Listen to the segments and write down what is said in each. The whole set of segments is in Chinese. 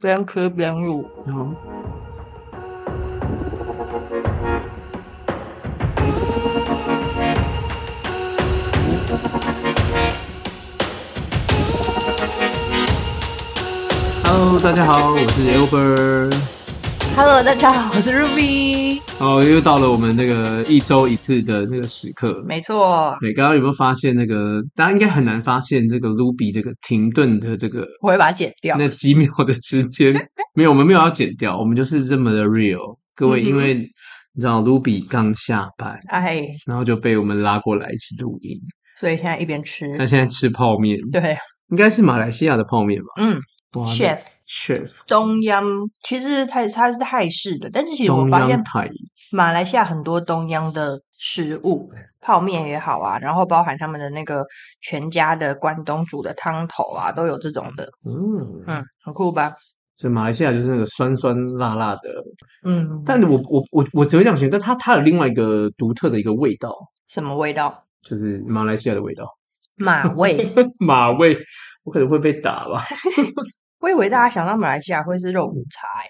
边吃边录。好。Hello，大家好，我是 Albert。Hello，大家好，我是 Ruby。哦，又到了我们那个一周一次的那个时刻。没错。对，刚刚有没有发现那个？大家应该很难发现这个 Ruby 这个停顿的这个。我会把它剪掉。那几秒的时间，没有，我们没有要剪掉，我们就是这么的 real。各位，嗯、因为你知道 Ruby 刚下班，哎，然后就被我们拉过来一起录音，所以现在一边吃。那现在吃泡面，对，应该是马来西亚的泡面吧？嗯，Chef。Chef 东央其实它它是泰式的，但是其实我发现马来西亚很多东央的食物，泡面也好啊，然后包含他们的那个全家的关东煮的汤头啊，都有这种的。嗯嗯，很酷吧？所以马来西亚就是那个酸酸辣辣的，嗯。但我我我我只会这样形容，但它它有另外一个独特的一个味道。什么味道？就是马来西亚的味道。马味？马味？我可能会被打吧。我以为大家想到马来西亚会是肉骨茶，欸，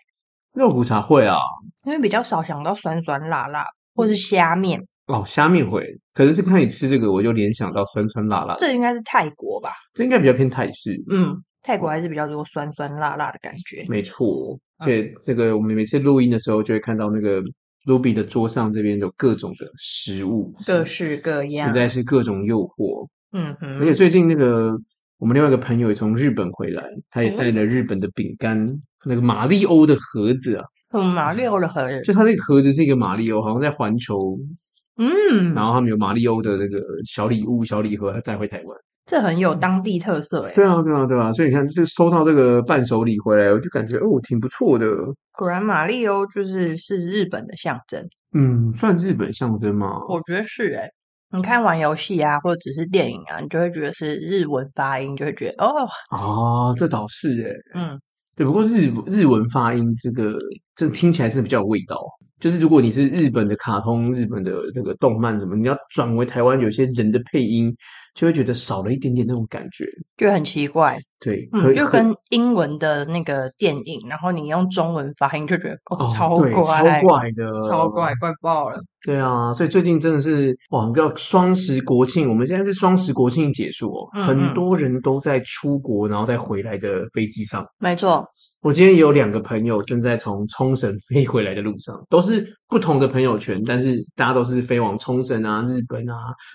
肉骨茶会啊，因为比较少想到酸酸辣辣，或是虾面哦，虾面会，可能是看你吃这个，我就联想到酸酸辣辣。这应该是泰国吧？这应该比较偏泰式，嗯，泰国还是比较多酸酸辣辣的感觉。没错，而且这个我们每次录音的时候，就会看到那个 Ruby 的桌上这边有各种的食物，各式各样，实在是各种诱惑。嗯哼，而且最近那个。我们另外一个朋友也从日本回来，他也带了日本的饼干，嗯、那个马里欧的盒子啊，嗯，马里欧的盒子，就他那个盒子是一个马里欧，好像在环球，嗯，然后他们有马里欧的那个小礼物、小礼盒，带回台湾，这很有当地特色哎，对啊，对啊，对啊，所以你看，这收到这个伴手礼回来，我就感觉哦，挺不错的。果然，马里欧就是是日本的象征，嗯，算日本象征吗？我觉得是哎。你看玩游戏啊，或者只是电影啊，你就会觉得是日文发音，就会觉得哦，哦，这倒是诶，嗯，对。不过日日文发音这个，这听起来是比较有味道。就是如果你是日本的卡通、日本的那个动漫什么，你要转为台湾有些人的配音，就会觉得少了一点点那种感觉，就很奇怪。对，嗯，就跟英文的那个电影，然后你用中文发音，就觉得哦，超怪，超怪的，超怪，怪爆了。对啊，所以最近真的是哇，你知道双十国庆，我们现在是双十国庆结束哦，嗯嗯，很多人都在出国，然后再回来的飞机上。没错，我今天有两个朋友正在从冲绳飞回来的路上，都是不同的朋友圈，但是大家都是飞往冲绳啊、日本啊，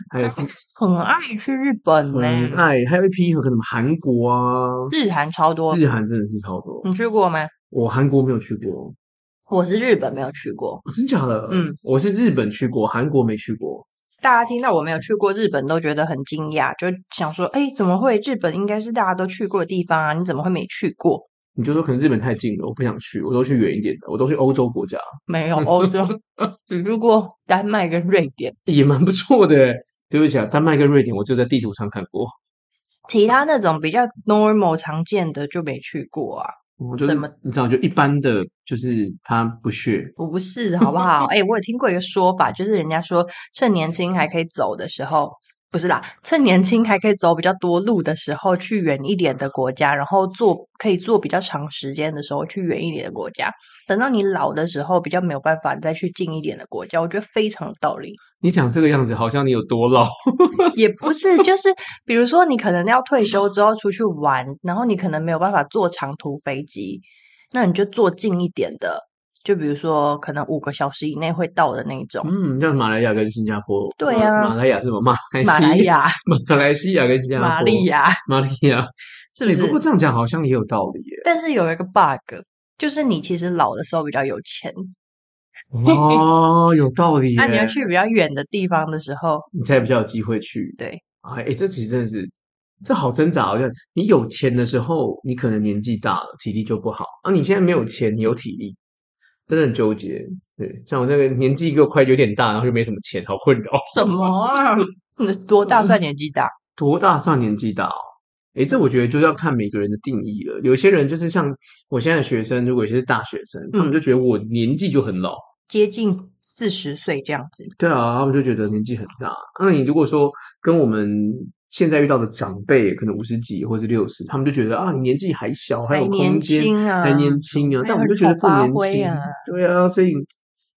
还有很爱去日本呢，很爱，还有一批和什么韩国啊，日韩超多，日韩真的是超多。你去过没？我韩国没有去过。我是日本没有去过，真假的？嗯，我是日本去过，韩国没去过。大家听到我没有去过日本，都觉得很惊讶，就想说：哎，怎么会？日本应该是大家都去过的地方啊，你怎么会没去过？你就说可能日本太近了，我不想去，我都去远一点的，我都去欧洲国家。没有欧洲，只去过丹麦跟瑞典，也蛮不错的。对不起啊，丹麦跟瑞典我就在地图上看过，其他那种比较 normal 常见的就没去过啊。我觉得你知道，就一般的，就是他不屑，不是好不好？哎、欸，我有听过一个说法，就是人家说趁年轻还可以走的时候。不是啦，趁年轻还可以走比较多路的时候，去远一点的国家，然后做可以做比较长时间的时候，去远一点的国家。等到你老的时候，比较没有办法再去近一点的国家。我觉得非常有道理。你讲这个样子，好像你有多老？也不是，就是比如说，你可能要退休之后出去玩，然后你可能没有办法坐长途飞机，那你就坐近一点的。就比如说，可能五个小时以内会到的那种。嗯，像马来亚跟新加坡。对马来亚是什么？马来西亚。马来亚。马来西亚跟新加坡。马利亚。马利亚，是不是？不过这样讲好像也有道理耶。但是有一个 bug，就是你其实老的时候比较有钱。哦，有道理。那你要去比较远的地方的时候，你才比较有机会去。对。哎，哎，这其实真的是，这好挣扎。好像你有钱的时候，你可能年纪大了，体力就不好。啊，你现在没有钱，你有体力。真的很纠结，对，像我那个年纪又快有点大，然后又没什么钱，好困扰。什么啊？多大算年纪大？多大算年纪大？诶，这我觉得就要看每个人的定义了。有些人就是像我现在的学生，如果有些是大学生，他们就觉得我年纪就很老，接近四十岁这样子。对啊，他们就觉得年纪很大。那你如果说跟我们现在遇到的长辈，可能五十几或是六十，他们就觉得啊，你年纪还小，还有空间，还年轻啊，但我们就觉得不年轻啊。对啊，所以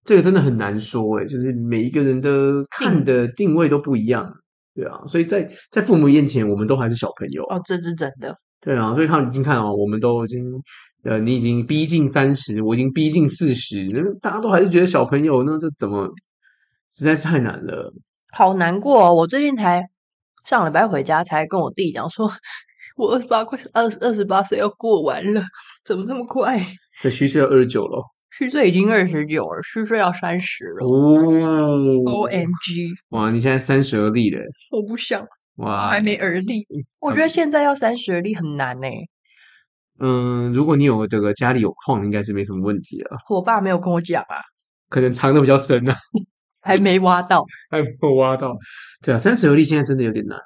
这个真的很难说哎，就是每一个人的看的定位都不一样。对啊，所以在在父母面前，我们都还是小朋友哦，这是真的。对啊，所以他们已经看哦，我们都已经呃，你已经逼近三十，我已经逼近四十，大家都还是觉得小朋友，那这怎么实在是太难了，好难过哦。我最近才上礼拜回家，才跟我弟讲说，我二十八快二二十八岁要过完了，怎么这么快？这虚岁要二十九了。虚岁已经二十九了，虚岁要三十了。哦，O M G！哇，你现在三十而立了。我不想，哇，还没而立。我觉得现在要三十而立很难呢。嗯，如果你有这个家里有矿，应该是没什么问题了。我爸没有跟我讲啊，可能藏的比较深啊，还没挖到，还没有挖到。对啊，三十而立现在真的有点难。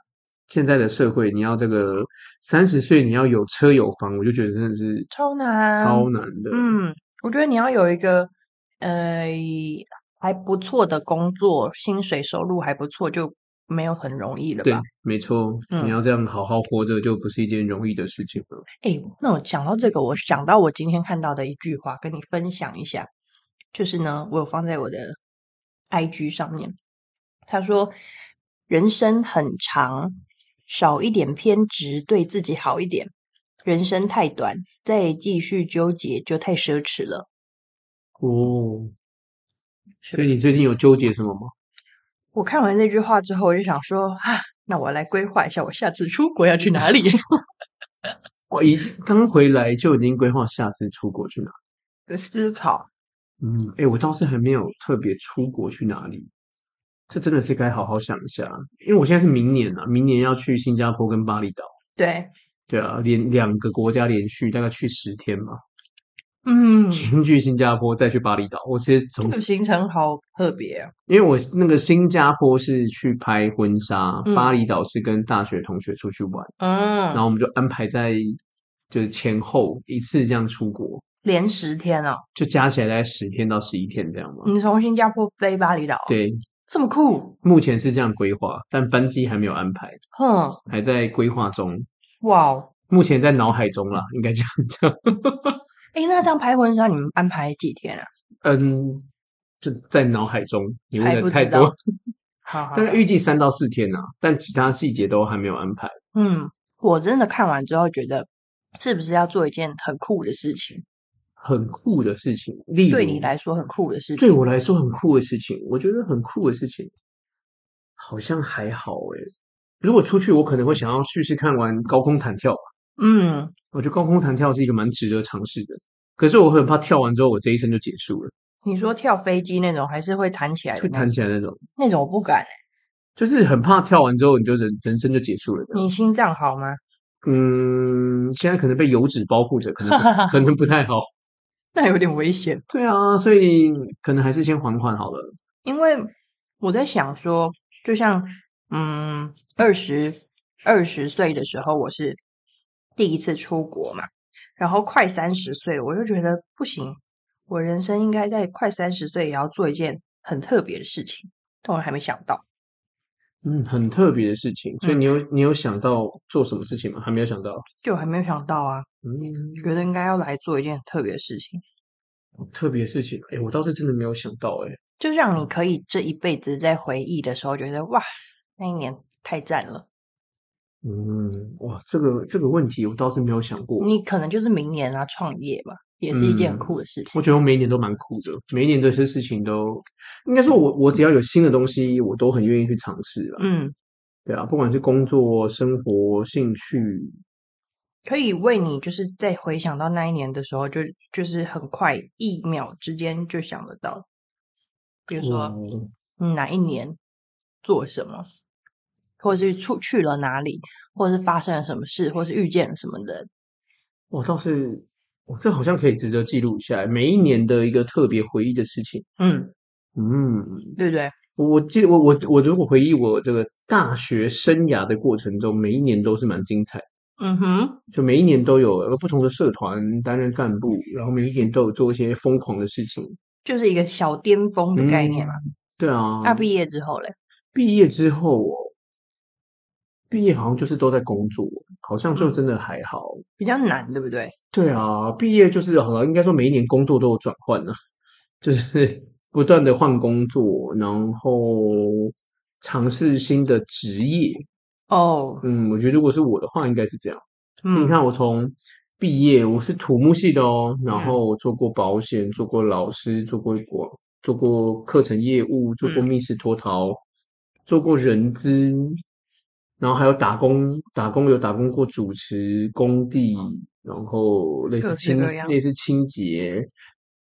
现在的社会，你要这个三十岁你要有车有房，我就觉得真的是超难，超难的。嗯。我觉得你要有一个呃还不错的工作，薪水收入还不错，就没有很容易了吧？对，没错，嗯、你要这样好好活着，就不是一件容易的事情了。哎，那我讲到这个，我想到我今天看到的一句话，跟你分享一下，就是呢，我有放在我的 IG 上面。他说：“人生很长，少一点偏执，对自己好一点。”人生太短，再继续纠结就太奢侈了。哦，所以你最近有纠结什么吗？我看完那句话之后，我就想说啊，那我来规划一下，我下次出国要去哪里？我一刚回来就已经规划下次出国去哪的思考。嗯，哎，我倒是还没有特别出国去哪里，这真的是该好好想一下，因为我现在是明年啊，明年要去新加坡跟巴厘岛。对。对啊，连两个国家连续大概去十天嘛，嗯，先去新加坡，再去巴厘岛。我其实行程好特别啊，因为我那个新加坡是去拍婚纱，嗯、巴厘岛是跟大学同学出去玩，嗯，然后我们就安排在就是前后一次这样出国，连十天哦，就加起来大概十天到十一天这样嘛。你从新加坡飞巴厘岛，对，这么酷。目前是这样规划，但班机还没有安排，哼，还在规划中。哇哦，目前在脑海中啦，应该这样讲。哎、欸，那这样拍婚纱，你们安排几天啊？嗯，就在脑海中，你问的太多。好，好，大概预计三到四天啊，但其他细节都还没有安排。嗯，我真的看完之后觉得，是不是要做一件很酷的事情？很酷的事情，例如，对你来说很酷的事情，对我来说很酷的事情，我觉得很酷的事情，好像还好诶、欸如果出去，我可能会想要试试看玩高空弹跳。嗯，我觉得高空弹跳是一个蛮值得尝试的。可是我很怕跳完之后，我这一生就结束了。你说跳飞机那种，还是会弹起来的？会弹起来那种？那种我不敢、欸、就是很怕跳完之后，你就人人生就结束了。你心脏好吗？嗯，现在可能被油脂包覆着，可能 可能不太好。那有点危险。对啊，所以可能还是先缓缓好了。因为我在想说，就像。嗯，二十二十岁的时候，我是第一次出国嘛，然后快三十岁了，我就觉得不行，我人生应该在快三十岁也要做一件很特别的事情，但我还没想到。嗯，很特别的事情，所以你有、嗯、你有想到做什么事情吗？还没有想到，就还没有想到啊。嗯，觉得应该要来做一件很特别的事情。特别的事情，哎，我倒是真的没有想到，哎，就让你可以这一辈子在回忆的时候，觉得哇。那一年太赞了，嗯，哇，这个这个问题我倒是没有想过。你可能就是明年啊，创业吧，也是一件很酷的事情。嗯，我觉得我每一年都蛮酷的，每一年的一些事情都应该说我，我我只要有新的东西，我都很愿意去尝试了。嗯，对啊，不管是工作、生活、兴趣，可以为你就是在回想到那一年的时候，就就是很快一秒之间就想得到，比如说哪一年做什么。或者是出去了哪里，或者是发生了什么事，或者是遇见了什么人。我倒是，我这好像可以值得记录下来，每一年的一个特别回忆的事情。嗯嗯，对不对？我记得我我我如果回忆我这个大学生涯的过程中，每一年都是蛮精彩。嗯哼，就每一年都有不同的社团担任干部，然后每一年都有做一些疯狂的事情，就是一个小巅峰的概念嘛。嗯、对啊。那毕业之后嘞？毕业之后。毕业好像就是都在工作，好像就真的还好，比较难，对不对？对啊，毕业就是好了，应该说每一年工作都有转换呢，就是不断的换工作，然后尝试新的职业。哦，嗯，我觉得如果是我的话，应该是这样。嗯，你看我从毕业，我是土木系的哦，然后我做过保险，做过老师，做过广，做过课程业务，做过密室脱逃，嗯、做过人资。然后还有打工，打工有打工过主持工地，然后类似清类似清洁，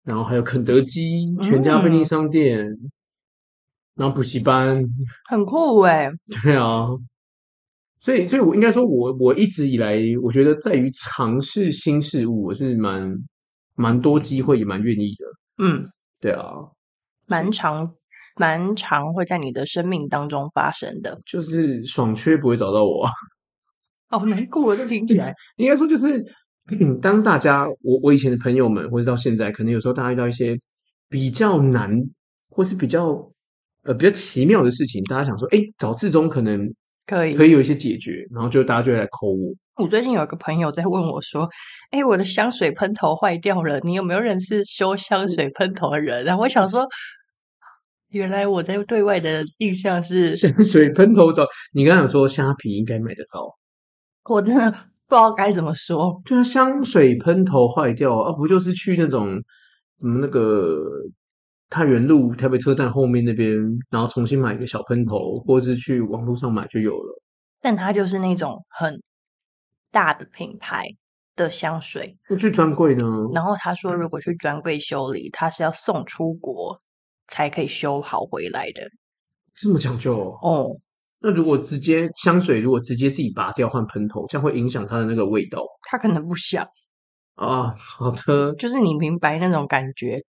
然后还有肯德基、全家便利商店，嗯、然后补习班，很酷哎。对啊，所以所以，我应该说我我一直以来，我觉得在于尝试新事物，我是蛮蛮多机会，也蛮愿意的。嗯，对啊，蛮长。蛮常会在你的生命当中发生的，就是爽缺不会找到我，好 难过，这听起来应该说就是，嗯，当大家我我以前的朋友们，或者到现在，可能有时候大家遇到一些比较难，或是比较呃比较奇妙的事情，大家想说，哎，找志忠可能可以可以有一些解决，然后就大家就会来 call 我。我最近有一个朋友在问我说，哎，我的香水喷头坏掉了，你有没有认识修香水喷头的人？然后我想说。原来我在对外的印象是 香水喷头找你刚刚有说虾皮应该买得到，我真的不知道该怎么说。对啊，香水喷头坏掉啊，不就是去那种什么那个太原路台北车站后面那边，然后重新买一个小喷头，或是去网络上买就有了。但它就是那种很大的品牌的香水，那去专柜呢？然后他说，如果去专柜修理，他是要送出国。才可以修好回来的，这么讲究哦。哦，那如果直接香水，如果直接自己拔掉换喷头，这样会影响它的那个味道。他可能不想啊。好的，就是你明白那种感觉。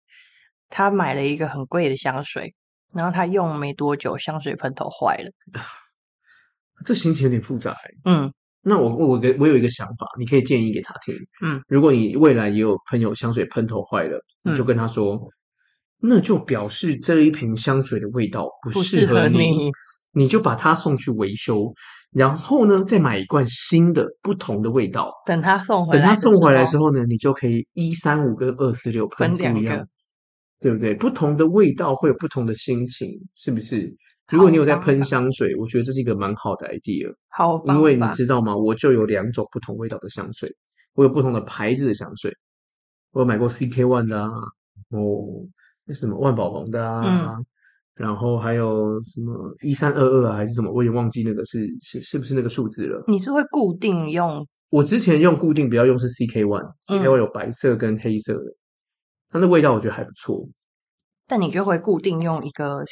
他买了一个很贵的香水，然后他用没多久，香水喷头坏了。这心情有点复杂。嗯，那我我给我有一个想法，你可以建议给他听。嗯，如果你未来也有朋友香水喷头坏了，你就跟他说。嗯那就表示这一瓶香水的味道不适合你，合你，你就把它送去维修，然后呢，再买一罐新的不同的味道。等他送回来，等他送回来之后呢，你就可以一三五跟二四六喷不一样，对不对？不同的味道会有不同的心情，是不是？如果你有在喷香水，我觉得这是一个蛮好的 idea。好，因为你知道吗？我就有两种不同味道的香水，我有不同的牌子的香水，我有买过 CK One 的啊，哦。那什么万宝龙的啊，嗯、然后还有什么一三二二啊，还是什么？我也忘记那个是是是不是那个数字了。你是会固定用？我之前用固定，不要用是 CK One，CK One 有白色跟黑色的，它的味道我觉得还不错。但你就会固定用一个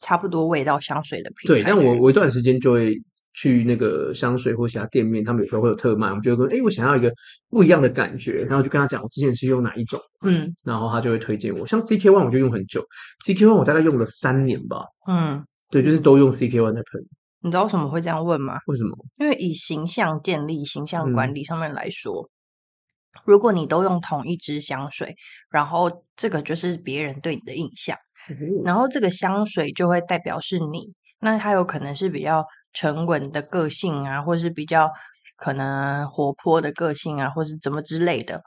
差不多味道香水的品牌？对，但我我一段时间就会。去那个香水或其他店面，他们有时候会有特卖，我们就会说，哎，我想要一个不一样的感觉，然后就跟他讲，我之前是用哪一种，嗯，然后他就会推荐我。像 CK One 我就用很久，CK One 我大概用了三年吧，嗯，对，就是都用 CK One 在喷。你知道为什么会这样问吗？为什么？因为以形象建立、形象管理上面来说，嗯、如果你都用同一支香水，然后这个就是别人对你的印象，嗯、然后这个香水就会代表是你，那它有可能是比较。沉稳的个性啊，或是比较可能活泼的个性啊，或是怎么之类的。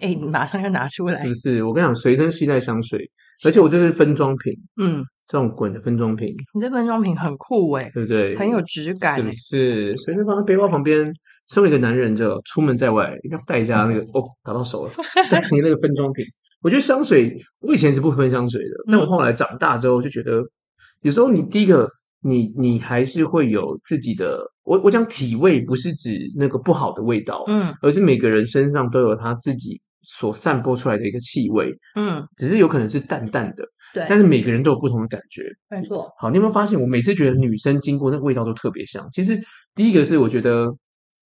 哎，你马上就拿出来，是不是？我跟你讲，随身携带香水，而且我这是分装瓶，嗯，这种滚的分装瓶。你这分装瓶很酷哎，对不对？很有质感，是不是？随身放在背包旁边，身为一个男人，就出门在外一定要带一下那个、嗯、哦，打到手了，带你那个分装瓶。我觉得香水，我以前是不喷香水的，但我后来长大之后就觉得，有时候你第一个。你你还是会有自己的，我我讲体味不是指那个不好的味道，嗯，而是每个人身上都有他自己所散播出来的一个气味，嗯，只是有可能是淡淡的，对，但是每个人都有不同的感觉，没错。好，你有没有发现，我每次觉得女生经过那个味道都特别香？其实第一个是我觉得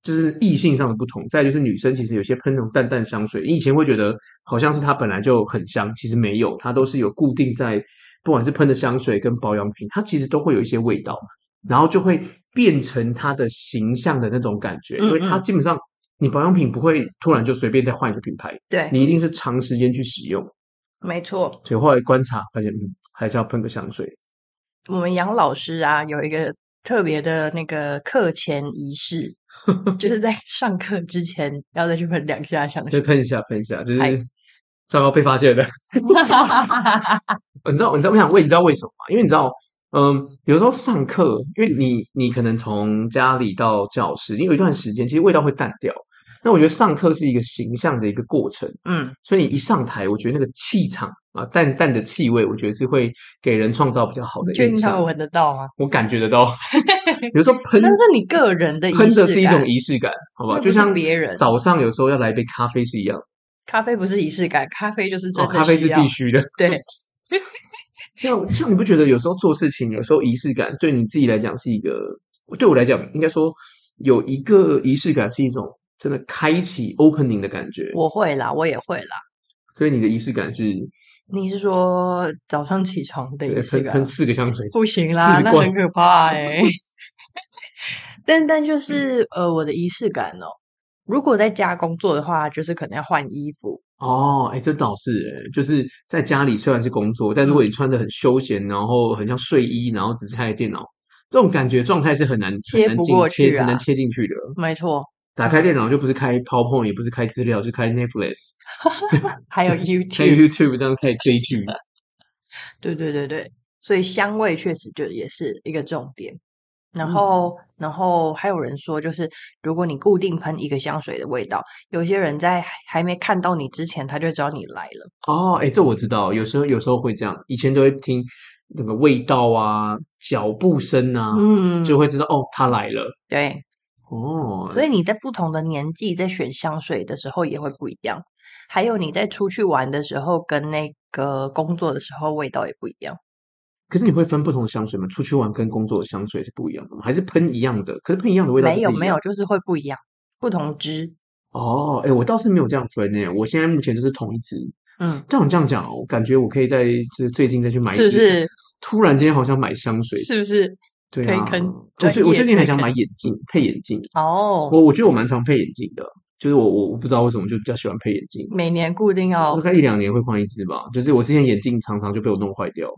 就是异性上的不同，再就是女生其实有些喷那种淡淡香水，你以前会觉得好像是它本来就很香，其实没有，它都是有固定在。不管是喷的香水跟保养品，它其实都会有一些味道，然后就会变成它的形象的那种感觉。因为它基本上，你保养品不会突然就随便再换一个品牌，对，你一定是长时间去使用。没错。所以后来观察发现，嗯，还是要喷个香水。我们杨老师啊，有一个特别的那个课前仪式，就是在上课之前要再去喷两下香水，对，喷一下，喷一下，就是糟糕被发现了。你知道，你知道我想问，你知道为什么吗？因为你知道，嗯，有时候上课，因为你你可能从家里到教室，你有一段时间，其实味道会淡掉。那我觉得上课是一个形象的一个过程，嗯，所以你一上台，我觉得那个气场啊，淡淡的气味，我觉得是会给人创造比较好的印象。确定他闻得到吗？我感觉得到，有时候喷，那是你个人的仪式感，喷的是一种仪式感，好不好？就像别人早上有时候要来一杯咖啡是一样。咖啡不是仪式感，咖啡就是真的、哦。咖啡是必须的。对。像像你不觉得有时候做事情，有时候仪式感对你自己来讲是一个，对我来讲应该说有一个仪式感是一种。真的开启 opening 的感觉，我会啦，我也会啦。所以你的仪式感是？你是说早上起床的仪式感？喷四个香水？不行啦，那很可怕哎、欸。但但就是呃，我的仪式感哦，如果在家工作的话，就是可能要换衣服哦。哎，这倒是哎，就是在家里虽然是工作，但如果你穿的很休闲，然后很像睡衣，然后只是开着电脑，这种感觉状态是很难切不过去、啊，很难切进去的。没错。打开电脑就不是开 PowerPoint，也不是开资料，是开 Netflix，还有 YouTube，开 YouTube 这样可以追剧。对对对对，所以香味确实就也是一个重点。然后，嗯、然后还有人说，就是如果你固定喷一个香水的味道，有些人在还没看到你之前，他就知道你来了。哦，哎，这我知道，有时候有时候会这样，以前都会听那个味道啊、脚步声啊，嗯，就会知道哦，他来了。对。哦，所以你在不同的年纪在选香水的时候也会不一样，还有你在出去玩的时候跟那个工作的时候味道也不一样。可是你会分不同的香水吗？出去玩跟工作的香水是不一样的吗？还是喷一样的？可是喷一样的味道？没有没有，就是会不一样，不同支。哦，哎，我倒是没有这样分诶，我现在目前就是同一支。嗯，照你这样讲，我感觉我可以在这最近再去买一支。是不是？突然间好想买香水，是不是？对啊，我最我最近还想买眼镜，配眼镜哦。我我觉得我蛮常配眼镜的，就是我我我不知道为什么就比较喜欢配眼镜。每年固定要大概一两年会换一只吧。就是我之前眼镜常常就被我弄坏掉，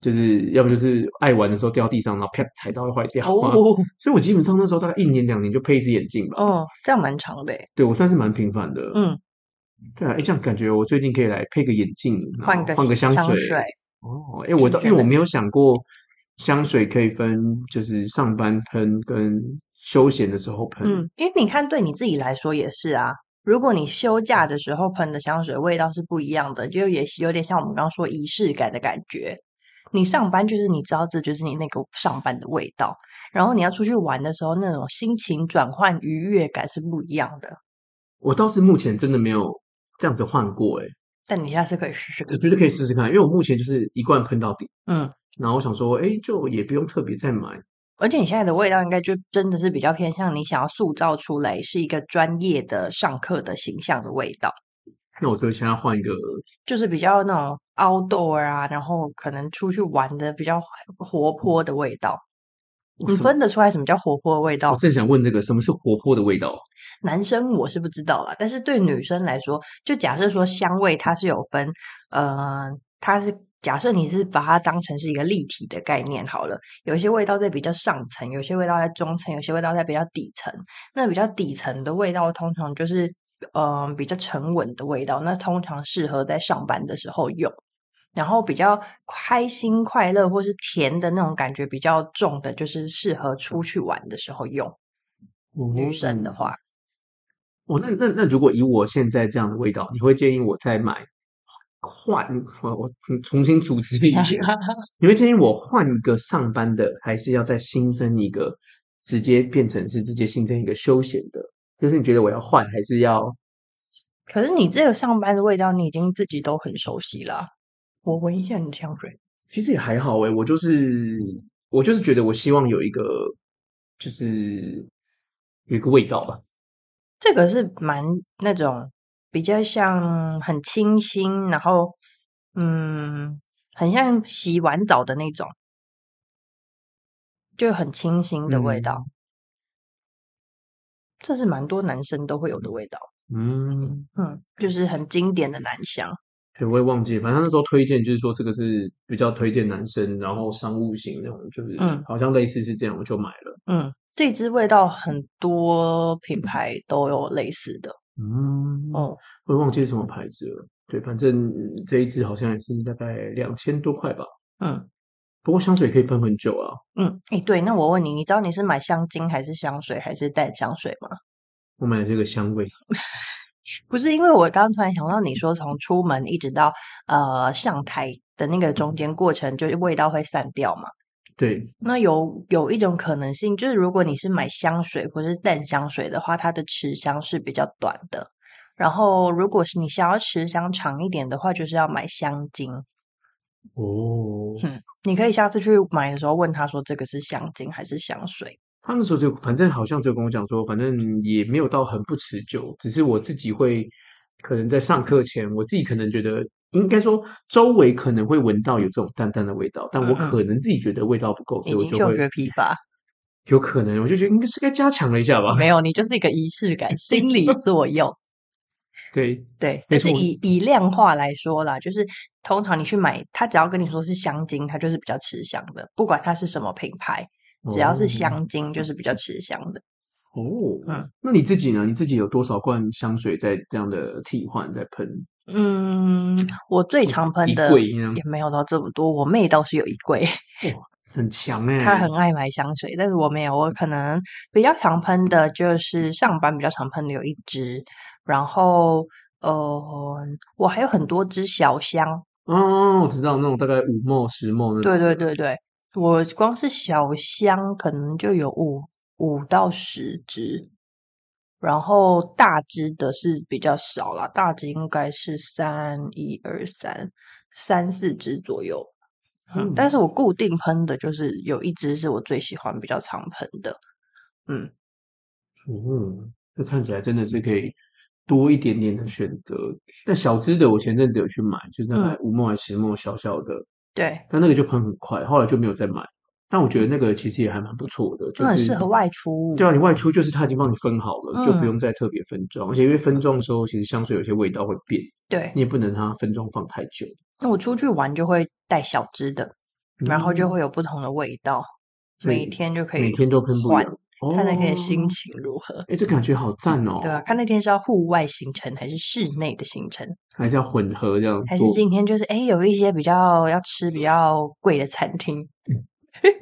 就是要不就是爱玩的时候掉地上，然后啪踩到会坏掉。哦，所以我基本上那时候大概一年两年就配一只眼镜吧。哦，这样蛮长的。对，我算是蛮频繁的。嗯，对啊，哎，这样感觉我最近可以来配个眼镜，换个换个香水。哦，哎，我倒因为我没有想过。香水可以分，就是上班喷跟休闲的时候喷。嗯，因为你看，对你自己来说也是啊。如果你休假的时候喷的香水味道是不一样的，就也有点像我们刚刚说仪式感的感觉。你上班就是你知道这就是你那个上班的味道，然后你要出去玩的时候，那种心情转换愉悦感是不一样的。我倒是目前真的没有这样子换过，诶，但你下次可以试试看。我觉得可以试试看，因为我目前就是一罐喷到底。嗯。然后我想说，哎，就也不用特别再买。而且你现在的味道应该就真的是比较偏向你想要塑造出来是一个专业的上课的形象的味道。那我就现在换一个，就是比较那种 outdoor 啊，然后可能出去玩的比较活泼的味道。你分得出来什么叫活泼的味道？我正想问这个，什么是活泼的味道？男生我是不知道啦，但是对女生来说，就假设说香味它是有分，呃，它是。假设你是把它当成是一个立体的概念好了，有一些味道在比较上层，有些味道在中层，有些味道在比较底层。那比较底层的味道通常就是嗯、呃、比较沉稳的味道，那通常适合在上班的时候用。然后比较开心快乐或是甜的那种感觉比较重的，就是适合出去玩的时候用。嗯、女生的话，哦，那那那如果以我现在这样的味道，你会建议我再买？换我我重新组织一下，你会建议我换一个上班的，还是要再新增一个，直接变成是直接新增一个休闲的？就是你觉得我要换，还是要？可是你这个上班的味道，你已经自己都很熟悉了。我闻一下你的香水，其实也还好诶，我就是我就是觉得我希望有一个，就是有一个味道吧。这个是蛮那种。比较像很清新，然后嗯，很像洗完澡的那种，就很清新的味道。嗯、这是蛮多男生都会有的味道。嗯嗯，就是很经典的男香。对，我也忘记，反正他那时候推荐就是说这个是比较推荐男生，然后商务型那种，就是嗯，好像类似是这样，我就买了。嗯，这支味道很多品牌都有类似的。嗯，哦，我也忘记是什么牌子了。对，反正这一支好像也是大概两千多块吧。嗯，不过香水可以喷很久啊。嗯，哎，对，那我问你，你知道你是买香精还是香水还是淡香水吗？我买了这个香味。不是，因为我刚刚突然想到，你说从出门一直到呃上台的那个中间过程，就是味道会散掉嘛？对。那有有一种可能性，就是如果你是买香水或是淡香水的话，它的持香是比较短的。然后，如果是你想要持香长一点的话，就是要买香精。哦。嗯，你可以下次去买的时候问他说，这个是香精还是香水？他那时候就反正好像就跟我讲说，反正也没有到很不持久，只是我自己会可能在上课前，我自己可能觉得应该说周围可能会闻到有这种淡淡的味道，但我可能自己觉得味道不够，所以我就会嗅觉疲乏。有可能，我就觉得应该是该加强了一下吧。没有，你就是一个仪式感，心理作用。对对，但是以以量化来说啦，就是通常你去买，他只要跟你说是香精，它就是比较吃香的，不管它是什么品牌。只要是香精，就是比较吃香的。哦，嗯，那你自己呢？你自己有多少罐香水在这样的替换在喷？嗯，我最常喷的也没有到这么多。我妹倒是有一柜，哇，很强哎！她很爱买香水，但是我没有。我可能比较常喷的就是上班比较常喷的有一支，然后呃，我还有很多支小香。哦，我知道那种大概五 ml 十 ml 那种。对对对对。我光是小香可能就有五五到十只，然后大只的是比较少啦，大只应该是三一二三三四只左右。嗯，但是我固定喷的就是有一只是我最喜欢、比较常喷的。嗯，嗯，这看起来真的是可以多一点点的选择。那小只的我前阵子有去买，就大概五毫还是十毫小小的。对，但那个就喷很快，后来就没有再买。但我觉得那个其实也还蛮不错的，就是很适合外出。对啊，你外出就是它已经帮你分好了，嗯、就不用再特别分装。而且因为分装的时候，其实香水有些味道会变，对，你也不能让它分装放太久。那我出去玩就会带小支的，然后就会有不同的味道，嗯、每天就可以每天都喷不一样。看那天心情如何？哎、哦，这感觉好赞哦！对啊，看那天是要户外行程还是室内的行程，还是要混合这样？还是今天就是哎，有一些比较要吃比较贵的餐厅，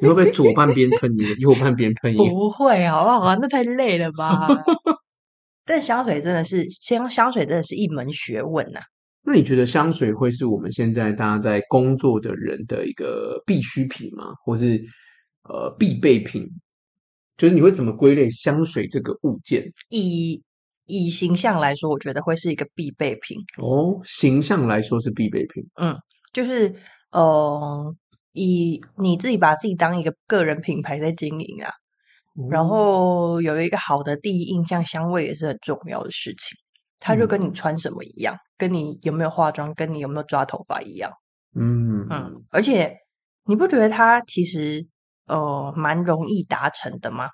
你会不会左半边喷一个，右半边喷 一个？不会，好不好？那太累了吧？但香水真的是香，香水真的是一门学问呐、啊。那你觉得香水会是我们现在大家在工作的人的一个必需品吗？或是呃必备品？就是你会怎么归类香水这个物件？以以形象来说，我觉得会是一个必备品哦。形象来说是必备品，嗯，就是呃，以你自己把自己当一个个人品牌在经营啊，嗯、然后有一个好的第一印象，香味也是很重要的事情。它就跟你穿什么一样，嗯、跟你有没有化妆，跟你有没有抓头发一样。嗯嗯，而且你不觉得它其实？呃，蛮容易达成的吗？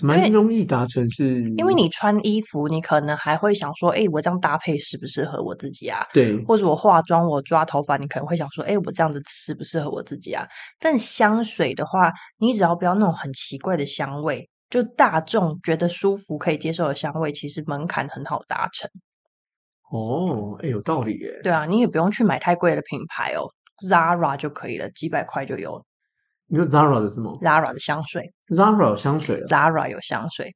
蛮容易达成是，因为你穿衣服，你可能还会想说，哎，我这样搭配适不适合我自己啊？对，或者我化妆，我抓头发，你可能会想说，哎，我这样子适不适合我自己啊？但香水的话，你只要不要那种很奇怪的香味，就大众觉得舒服可以接受的香味，其实门槛很好达成。哦，哎，有道理耶。对啊，你也不用去买太贵的品牌哦，Zara 就可以了，几百块就有。你说 Zara 的是什么？Zara 的香水，Zara 有香水，Zara 有香水。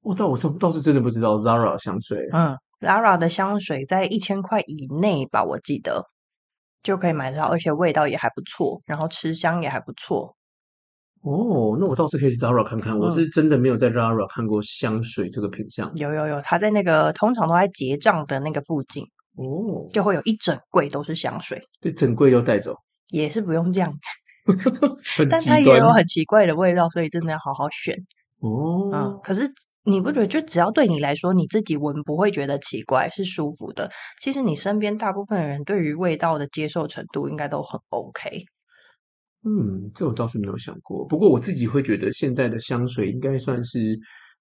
我倒我倒倒是真的不知道 Zara 有香水。嗯，Zara 的香水在一千块以内吧，我记得就可以买到，而且味道也还不错，然后吃香也还不错。哦，那我倒是可以去 Zara 看看。嗯、我是真的没有在 Zara 看过香水这个品项。有有有，它在那个通常都在结账的那个附近哦，就会有一整柜都是香水。就整柜都带走？也是不用这样。很但它也有很奇怪的味道，所以真的要好好选哦。嗯，可是你不觉得，就只要对你来说，你自己闻不会觉得奇怪，是舒服的。其实你身边大部分人对于味道的接受程度应该都很 OK。嗯，这我倒是没有想过。不过我自己会觉得，现在的香水应该算是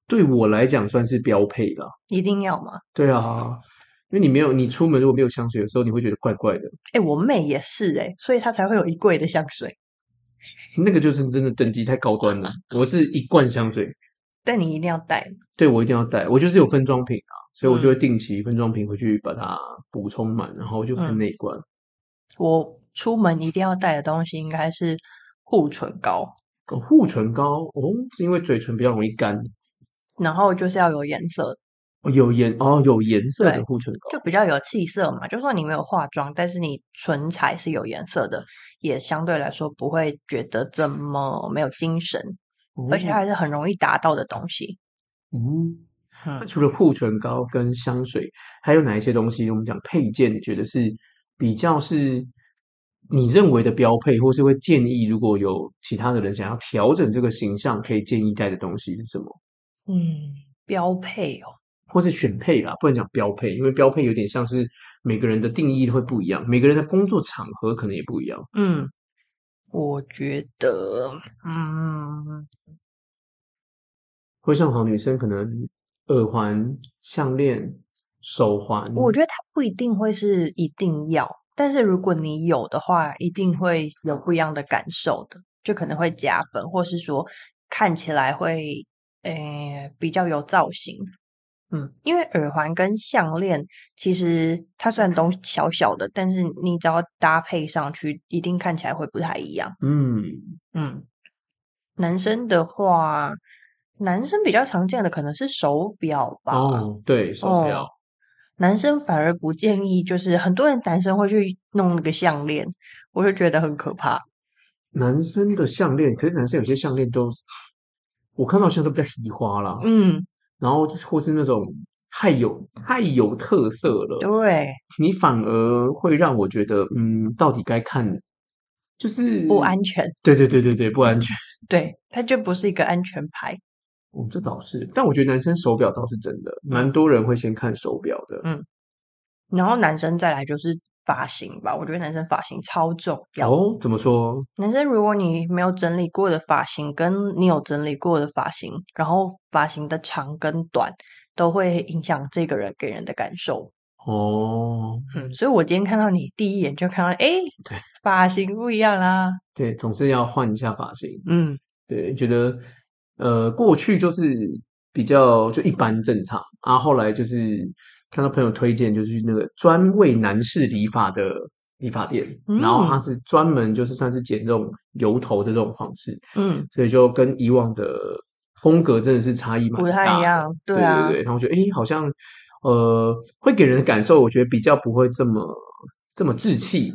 对我来讲算是标配了。一定要吗？对啊。因为你没有你出门如果没有香水，有时候你会觉得怪怪的。哎、欸，我妹也是哎、欸，所以她才会有一柜的香水。那个就是真的等级太高端了。我是一罐香水，但你一定要带。对，我一定要带。我就是有分装瓶啊，所以我就会定期分装瓶回去把它补充满，然后就喷那一罐。我出门一定要带的东西应该是护唇膏。哦，护唇膏哦，是因为嘴唇比较容易干，然后就是要有颜色。有颜哦，有颜色的护唇膏就比较有气色嘛。就算你没有化妆，但是你唇彩是有颜色的，也相对来说不会觉得这么没有精神，哦、而且它还是很容易达到的东西。嗯，那除了护唇膏跟香水，还有哪一些东西？我们讲配件，你觉得是比较是你认为的标配，或是会建议如果有其他的人想要调整这个形象，可以建议带的东西是什么？嗯，标配哦。或是选配啦，不能讲标配，因为标配有点像是每个人的定义会不一样，每个人的工作场合可能也不一样。嗯，我觉得，嗯，会像好女生可能耳环、项链、手环，我觉得它不一定会是一定要，但是如果你有的话，一定会有不一样的感受的，就可能会加分，或是说看起来会，诶，比较有造型。嗯，因为耳环跟项链其实它虽然都小小的，但是你只要搭配上去，一定看起来会不太一样。嗯嗯，男生的话，男生比较常见的可能是手表吧。哦，对，手表。哦，男生反而不建议，就是很多人男生会去弄那个项链，我就觉得很可怕。男生的项链，可是男生有些项链都，我看到现在都比较喜花了。嗯。然后或是那种太有太有特色了，对，你反而会让我觉得，嗯，到底该看就是不安全。对对对对对，不安全。对，它就不是一个安全牌。哦，这倒是，但我觉得男生手表倒是真的，蛮多人会先看手表的。嗯，然后男生再来就是。发型吧，我觉得男生发型超重要哦。怎么说？男生如果你没有整理过的发型，跟你有整理过的发型，然后发型的长跟短都会影响这个人给人的感受哦。嗯，所以我今天看到你第一眼就看到，哎，对，发型不一样啦。对，总是要换一下发型。嗯，对，觉得呃，过去就是比较就一般正常，然后后来就是。看到朋友推荐，就是那个专为男士理发的理发店，嗯、然后他是专门就是算是剪这种油头的这种方式，嗯，所以就跟以往的风格真的是差异蛮大，不太一样，对啊，对对对。然后觉得，哎，好像呃，会给人的感受，我觉得比较不会这么这么稚气，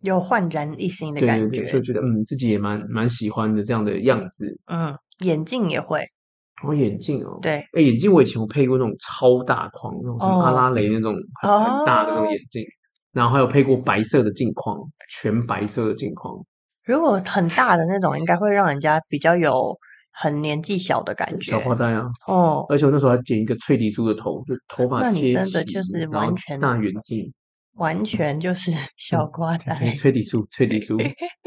有焕然一新的感觉，对对对，所以觉得嗯，自己也蛮蛮喜欢的这样的样子，嗯，眼镜也会。哦，眼镜哦，对，哎，眼镜我以前我配过那种超大框，那种阿拉蕾那种很、哦、很大的那种眼镜，然后还有配过白色的镜框，全白色的镜框。如果很大的那种，应该会让人家比较有很年纪小的感觉，小花旦啊。哦，而且我那时候还剪一个翠迪苏的头，就头发贴真的就是完全大圆镜，完全就是小花旦。对，翠迪苏，翠迪苏。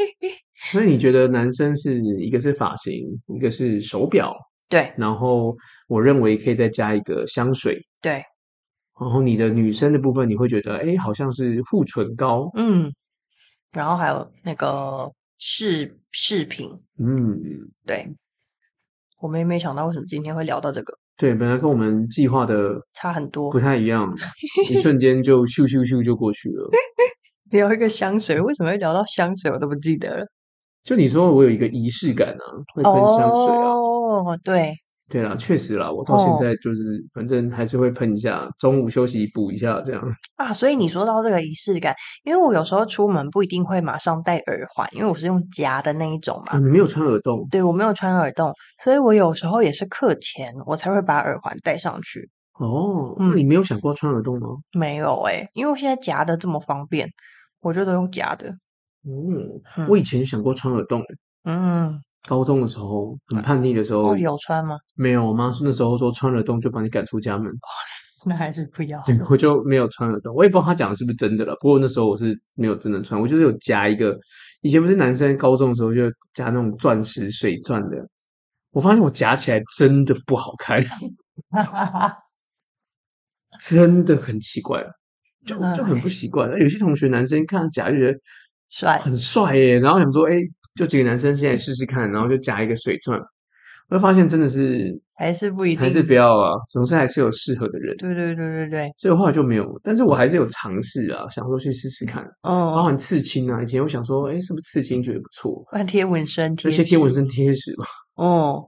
那你觉得男生是一个是发型，一个是手表？对，然后我认为可以再加一个香水。对，然后你的女生的部分，你会觉得，哎，好像是护唇膏。嗯，然后还有那个饰饰品。嗯，对，我们也没想到为什么今天会聊到这个。对，本来跟我们计划的差很多，不太一样，一瞬间就咻咻咻就过去了。聊一个香水，为什么会聊到香水？我都不记得了。就你说我有一个仪式感啊，会喷香水啊。哦，对，对啦，确实啦，我到现在就是，哦、反正还是会喷一下，中午休息补一下这样啊。所以你说到这个仪式感，因为我有时候出门不一定会马上戴耳环，因为我是用夹的那一种嘛。啊、你没有穿耳洞？对，我没有穿耳洞，所以我有时候也是课前我才会把耳环戴上去。哦，那你没有想过穿耳洞吗？嗯、没有哎、欸，因为我现在夹的这么方便，我就都用夹的。嗯，我以前想过穿耳洞。嗯，高中的时候很叛逆的时候，哦，有穿吗？没有，我妈说那时候说穿耳洞就把你赶出家门。那还是不要。我就没有穿耳洞，我也不知道他讲的是不是真的了。不过那时候我是没有真的穿，我就是有夹一个。以前不是男生高中的时候就夹那种钻石水钻的，我发现我夹起来真的不好看，真的很奇怪。就就很不习惯。有些同学男生看夹觉得帅，很帅耶，然后想说，哎，就几个男生现在试试看，然后就夹一个水钻。会发现真的是还是不一定，还是不要啊，总是还是有适合的人。对对对对对，所以后来就没有，但是我还是有尝试啊，想说去试试看。哦，包含刺青啊，以前我想说，哎，是不是刺青觉得不错？换贴纹身贴，那些贴纹身贴纸嘛。哦，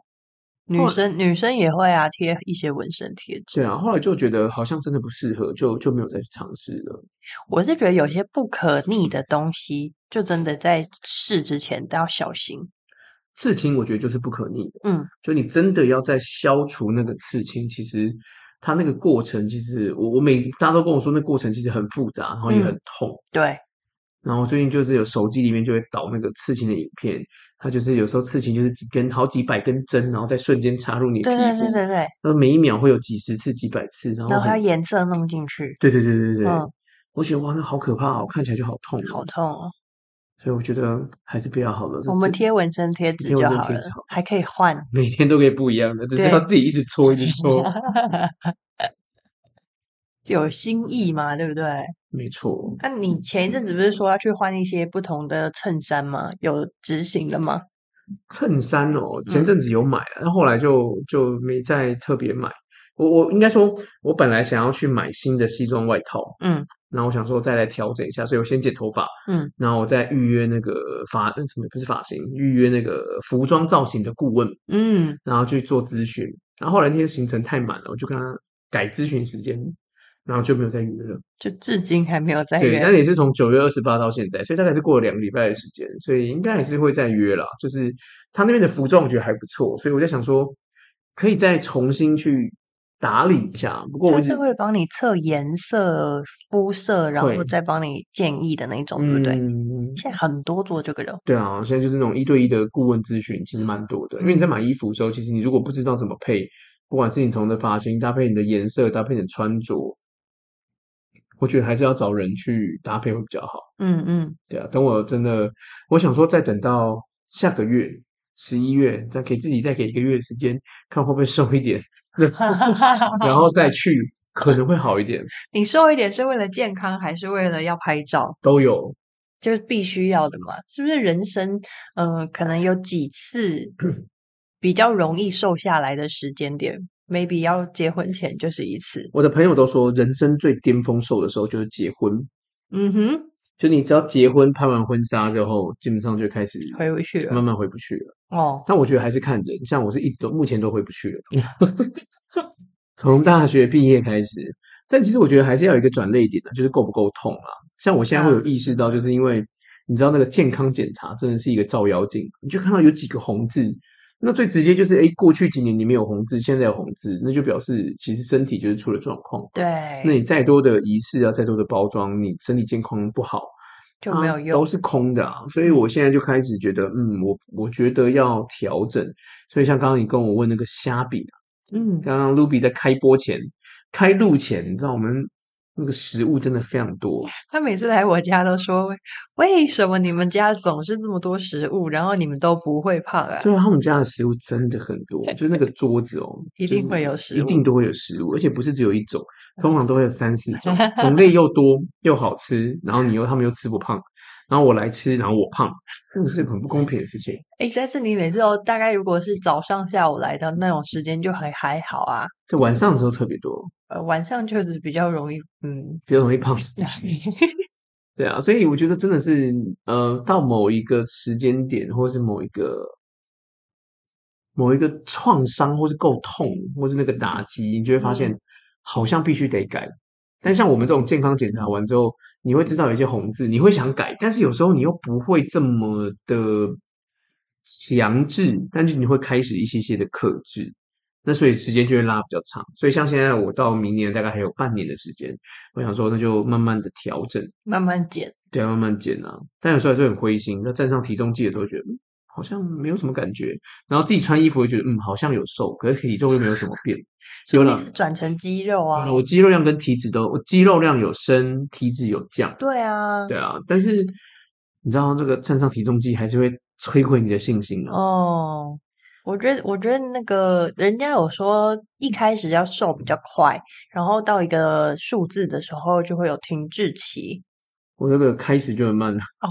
女生女生也会啊，贴一些纹身贴纸。对啊，后来就觉得好像真的不适合，就就没有再去尝试了。我是觉得有些不可逆的东西，就真的在试之前都要小心。刺青我觉得就是不可逆的，嗯，就你真的要在消除那个刺青，其实它那个过程，其实我我每大家都跟我说，那过程其实很复杂，然后也很痛，嗯、对。然后最近就是有手机里面就会导那个刺青的影片，它就是有时候刺青就是几根好几百根针，然后在瞬间插入你的皮肤，对对对对对，那每一秒会有几十次、几百次，然后然后还要颜色弄进去，对对对对对，嗯、我觉得哇，那好可怕哦，看起来就好痛，好痛哦。所以我觉得还是比较好的。我们贴纹身贴纸就好了，还可以换，每天都可以不一样的，只是要自己一直搓，一直搓，有新意嘛，对不对？没错。那你前一阵子不是说要去换一些不同的衬衫吗？有执行了吗？衬衫哦，前阵子有买，然后后来就就没再特别买。我我应该说，我本来想要去买新的西装外套，嗯。然后我想说再来调整一下，所以我先剪头发，嗯，然后我再预约那个发，怎么不是发型？预约那个服装造型的顾问，嗯，然后去做咨询。然后后来那天行程太满了，我就跟他改咨询时间，然后就没有再约了，就至今还没有再约。对，但也是从九月二十八到现在，所以大概是过了两个礼拜的时间，所以应该还是会再约啦。就是他那边的服装我觉得还不错，所以我在想说可以再重新去。打理一下，不过我是会帮你测颜色、肤色，然后再帮你建议的那种，对不对？嗯，现在很多做这个的。对啊，现在就是那种一对一的顾问咨询，其实蛮多的。因为你在买衣服的时候，其实你如果不知道怎么配，不管是你从的发型搭配你的颜色，搭配你的穿着，我觉得还是要找人去搭配会比较好。嗯嗯，对啊。等我真的，我想说，再等到下个月十一月，再给自己再给一个月的时间，看会不会瘦一点。然后再去可能会好一点。你瘦一点是为了健康，还是为了要拍照？都有，就是必须要的嘛。是不是人生，呃，可能有几次 比较容易瘦下来的时间点？maybe 要结婚前就是一次。我的朋友都说，人生最巅峰瘦的时候就是结婚。嗯哼。就你只要结婚拍完婚纱之后，基本上就开始回不去了，慢慢回不去了。哦，但我觉得还是看人，像我是一直都目前都回不去了。从大学毕业开始，但其实我觉得还是要有一个转捩点的，就是够不够痛啊。像我现在会有意识到，就是因为你知道那个健康检查真的是一个照妖镜，你就看到有几个红字。那最直接就是，哎，过去几年你没有红字，现在有红字，那就表示其实身体就是出了状况。对，那你再多的仪式啊，再多的包装，你身体健康不好就没有用，都是空的啊。所以我现在就开始觉得，嗯，我我觉得要调整。所以像刚刚你跟我问那个虾饼，嗯，刚刚 Ruby 在开播前、开录前，你知道我们。那个食物真的非常多。他每次来我家都说：“为什么你们家总是这么多食物，然后你们都不会胖啊？”对啊，他们家的食物真的很多，就是那个桌子哦，一定会有食物，一定都会有食物，而且不是只有一种，通常都会有三四种，种类又多又好吃，然后你又他们又吃不胖。然后我来吃，然后我胖，真的是很不公平的事情。哎，但是你每次都大概如果是早上、下午来的那种时间，就还还好啊。就晚上的时候特别多。呃，晚上就是比较容易，嗯，比较容易胖。对啊，所以我觉得真的是，呃，到某一个时间点，或是某一个某一个创伤，或是够痛，或是那个打击，你就会发现好像必须得改。但像我们这种健康检查完之后，你会知道有一些红字，你会想改，但是有时候你又不会这么的强制，但是你会开始一些些的克制，那所以时间就会拉比较长。所以像现在我到明年大概还有半年的时间，我想说那就慢慢的调整，慢慢减，对，慢慢减啊。但有时候还是很灰心，那站上体重计的时候觉得好像没有什么感觉，然后自己穿衣服会觉得嗯好像有瘦，可是体重又没有什么变。有了，转成肌肉啊！我肌肉量跟体脂都，我肌肉量有升，体脂有降。对啊，对啊，但是你知道这个站上体重机还是会摧毁你的信心啊。哦，我觉得，我觉得那个人家有说，一开始要瘦比较快，然后到一个数字的时候就会有停滞期。我这个开始就很慢了。哦，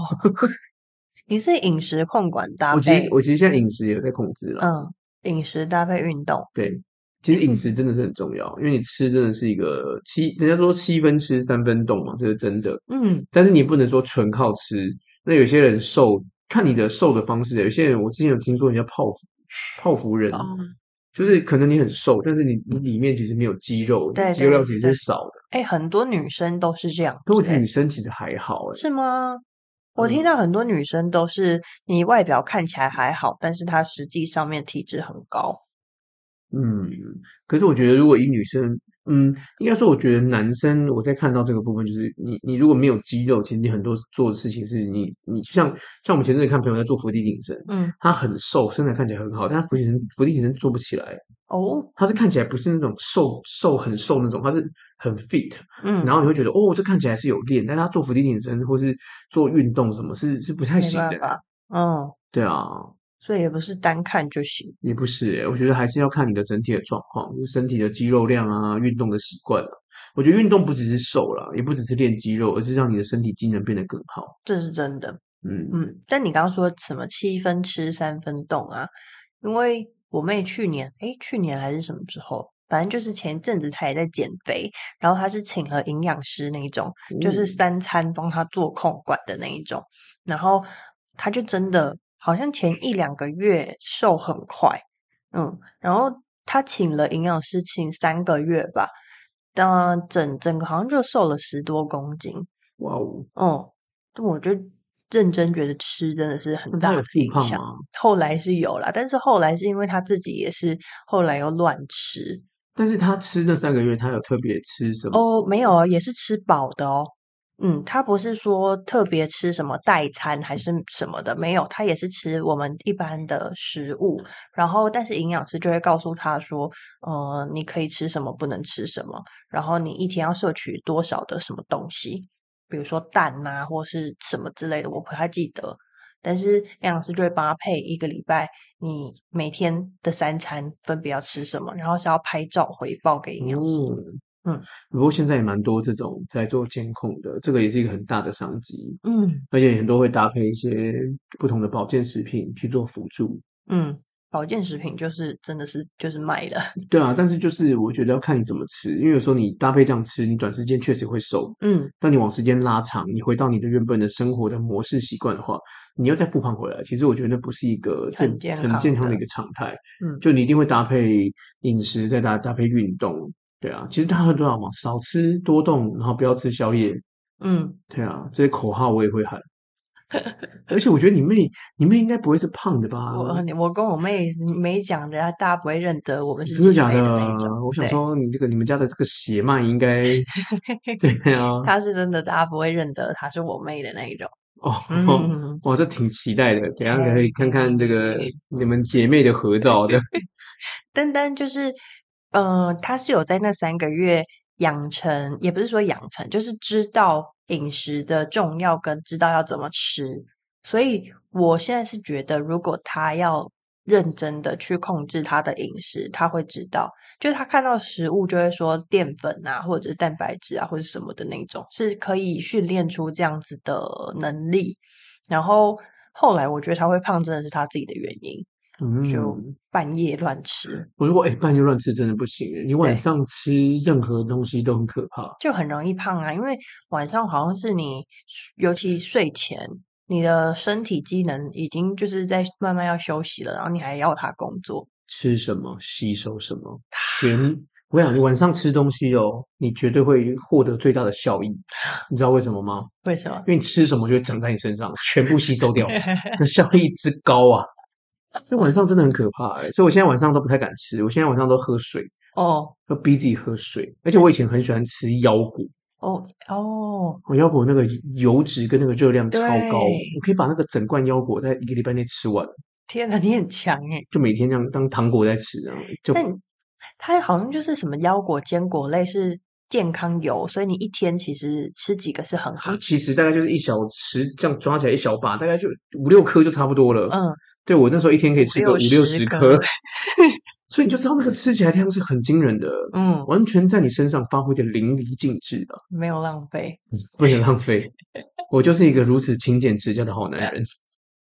你是饮食控管搭配？我其实我其实现在饮食也有在控制了。嗯，饮食搭配运动。对，其实饮食真的是很重要，因为你吃真的是一个七，人家说七分吃三分动嘛，这是真的。嗯，但是你不能说纯靠吃。那有些人瘦，看你的瘦的方式。有些人我之前有听说人家泡芙。泡芙人，哦、就是可能你很瘦，但是你你里面其实没有肌肉，对对对，肌肉量其实是少的。哎、欸，很多女生都是这样，可我觉得女生其实还好，哎，是吗？我听到很多女生都是，你外表看起来还好，但是她实际上面体质很高。嗯，可是我觉得如果以女生。嗯，应该说，我觉得男生我在看到这个部分，就是你你如果没有肌肉，其实你很多做的事情是你你像像我们前阵子看朋友在做伏地挺身，嗯，他很瘦，身材看起来很好，但他伏地挺身伏地挺身做不起来哦，他是看起来不是那种瘦瘦很瘦那种，他是很 fit，嗯，然后你会觉得哦，这看起来是有练，但他做伏地挺身或是做运动什么是是不太行的，嗯，对啊。所以也不是单看就行，也不是、欸，我觉得还是要看你的整体的状况，就是身体的肌肉量啊，运动的习惯啊。我觉得运动不只是瘦了，也不只是练肌肉，而是让你的身体机能变得更好。这是真的，嗯嗯。但你刚刚说什么七分吃三分动啊？因为我妹去年，诶，去年还是什么时候，反正就是前一阵子她也在减肥，然后她是请了营养师那一种，嗯、就是三餐帮她做控管的那一种，然后她就真的。好像前一两个月瘦很快，嗯，然后他请了营养师，请三个月吧，当整整个好像就瘦了十多公斤。哇哦，嗯，但我就认真觉得吃真的是很大的影响。后来是有啦，但是后来是因为他自己也是后来又乱吃。但是他吃这三个月，他有特别吃什么？哦，没有，也是吃饱的哦。嗯，他不是说特别吃什么代餐还是什么的，没有，他也是吃我们一般的食物。然后，但是营养师就会告诉他说，呃，你可以吃什么，不能吃什么。然后你一天要摄取多少的什么东西，比如说蛋呐，或是什么之类的，我不太记得。但是营养师就会帮他配一个礼拜，你每天的三餐分别要吃什么，然后是要拍照回报给营养师。嗯嗯，不过现在也蛮多这种在做监控的，这个也是一个很大的商机。嗯，而且很多会搭配一些不同的保健食品去做辅助。嗯，保健食品就是真的是就是卖的。对啊，但是就是我觉得要看你怎么吃，因为有时候你搭配这样吃，你短时间确实会瘦。嗯，但你往时间拉长，你回到你的原本的生活的模式习惯的话，你又再复胖回来，其实我觉得那不是一个正很健康，很健康的一个常态。嗯，就你一定会搭配饮食，再搭搭配运动。对啊，其实他很重要嘛，少吃多动，然后不要吃宵夜。嗯，对啊，这些口号我也会喊。而且我觉得你妹，你妹应该不会是胖的吧？我我跟我妹没讲的，大家不会认得我们是真的假的？我想说，你这个你们家的这个血脉应该 对啊。她是真的，大家不会认得她是我妹的那一种。哦，我这挺期待的，等下可以看看这个你们姐妹的合照的。单单就是。嗯、他是有在那三个月养成，也不是说养成，就是知道饮食的重要跟知道要怎么吃。所以我现在是觉得，如果他要认真的去控制他的饮食，他会知道，就是他看到食物就会说淀粉啊，或者是蛋白质啊，或者什么的那种，是可以训练出这样子的能力。然后后来我觉得他会胖，真的是他自己的原因。就半夜乱吃。我如果哎，半夜乱吃真的不行。你晚上吃任何东西都很可怕，就很容易胖啊。因为晚上好像是你，尤其睡前，你的身体机能已经就是在慢慢要休息了，然后你还要它工作。吃什么吸收什么，全我想你晚上吃东西哦，你绝对会获得最大的效益。你知道为什么吗？为什么？因为你吃什么就会长在你身上，全部吸收掉，那效益之高啊！这晚上真的很可怕哎、欸，所以我现在晚上都不太敢吃。我现在晚上都喝水哦，要逼自己喝水。而且我以前很喜欢吃腰果哦哦，我腰果那个油脂跟那个热量超高，我可以把那个整罐腰果在一个礼拜内吃完。天哪，你很强哎！就每天这样当糖果在吃啊。就但它好像就是什么腰果、坚果类是健康油，所以你一天其实吃几个是很好。其实大概就是一小匙这样抓起来一小把，大概就五六颗就差不多了。嗯。对，我那时候一天可以吃个五六十颗，所以你就知道那个吃起来量是很惊人的，嗯，完全在你身上发挥的淋漓尽致的，没有浪费，不能浪费。我就是一个如此勤俭持家的好男人，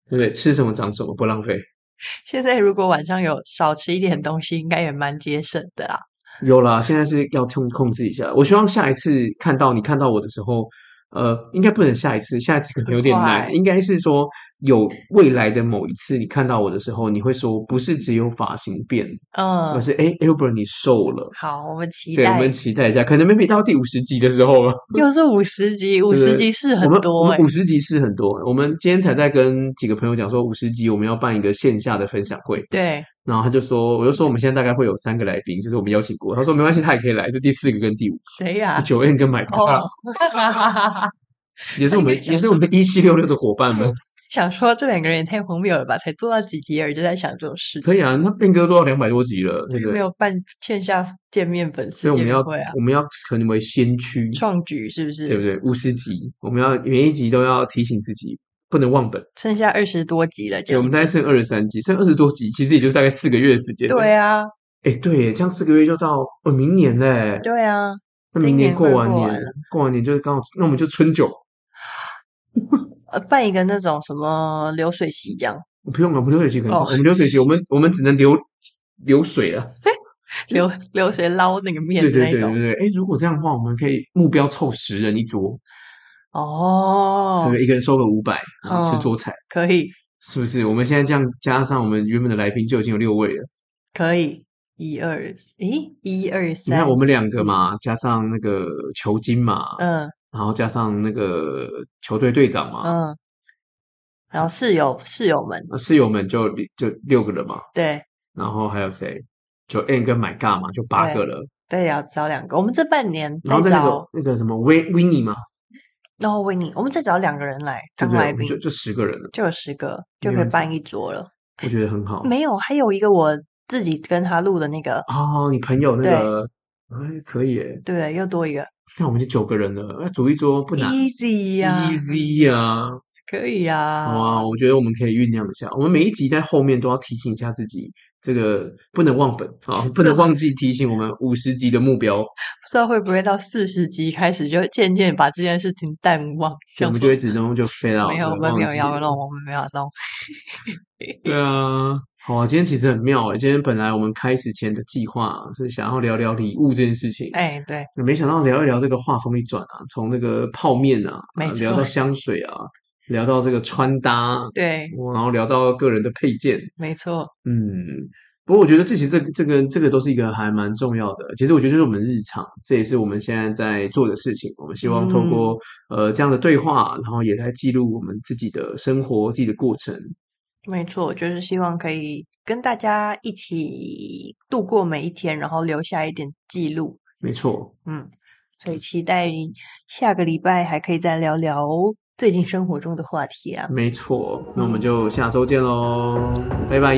对不对？吃什么长什么，不浪费。现在如果晚上有少吃一点东西，应该也蛮节省的啦。有啦，现在是要控控制一下。我希望下一次看到你看到我的时候。呃，应该不能下一次，下一次可能有点难。应该是说，有未来的某一次，你看到我的时候，你会说，不是只有发型变，嗯，而是哎，Albert 你瘦了。好，我们期待，对，我们期待一下，可能 maybe 到第五十集的时候了。又是五十集，五十集是很多，欸，五十集是很多。我们今天才在跟几个朋友讲说，五十集我们要办一个线下的分享会。对。然后他就说，我就说我们现在大概会有三个来宾，就是我们邀请过。他说没关系，他也可以来，是第四个跟第五。谁呀？Joanne 跟 Mike。哦。也是我们，也是我们一七六六的伙伴们。想说这两个人也太荒谬了吧？才做到几集而已，就在想这种事。可以啊，那变哥做到两百多集了，对不对？没有办欠下见面粉丝，所以我们要我们要成为先驱创举，是不是？对不对？五十集，我们要每一集都要提醒自己不能忘本。剩下二十多集了，对，我们大概剩二十三集，剩二十多集，其实也就是大概四个月的时间。对啊，哎，对，这样四个月就到哦，明年嘞。对啊，那明年过完年，过完年就是刚好，那我们就春酒。呃，办一个那种什么流水席这样，不用了，不流水席可以。我们流水席，我们我们只能流流水了，流流水捞那个面。对对对对对。哎，如果这样的话，我们可以目标凑十人一桌。哦，对，一个人收个五百，然后吃桌菜，可以，是不是？我们现在这样加上我们原本的来宾，就已经有六位了。可以，一二，诶，一二三，你看我们两个嘛，加上那个球精嘛，嗯。然后加上那个球队队长嘛，嗯，然后室友室友们，室友们就就六个人嘛，对，然后还有谁？就 N 跟 My God 嘛，就八个了。对，要找两个。我们这半年然后那个那个什么 Win Winnie 嘛，然后 Winnie，我们再找两个人来当来宾，就就十个人了，就有十个就可以办一桌了。我觉得很好。没有，还有一个我自己跟他录的那个哦，你朋友那个，哎，可以诶，对，又多一个。那我们就九个人了，那煮一桌不难，easy 呀，easy 呀，可以呀。好啊，我觉得我们可以酝酿一下。我们每一集在后面都要提醒一下自己，这个不能忘本啊，不能忘记提醒我们五十集的目标。不知道会不会到四十集开始就渐渐把这件事情淡忘，我们就会始终就飞到没有，我们没有要弄，我们没有要弄。对啊。好啊，今天其实很妙诶。今天本来我们开始前的计划是想要聊聊礼物这件事情，哎，对，没想到聊一聊这个话锋一转啊，从那个泡面啊，聊到香水啊，聊到这个穿搭，对，然后聊到个人的配件，没错，嗯，不过我觉得这其实这个这个这个都是一个还蛮重要的。其实我觉得就是我们日常，这也是我们现在在做的事情。我们希望透过、嗯、呃这样的对话，然后也来记录我们自己的生活、自己的过程。没错，就是希望可以跟大家一起度过每一天，然后留下一点记录。没错，嗯，所以期待下个礼拜还可以再聊聊最近生活中的话题啊。没错，那我们就下周见喽，嗯、拜拜。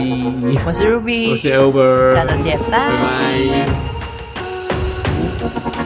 我是 Ruby，我是 Albert，下周见，拜拜。拜拜。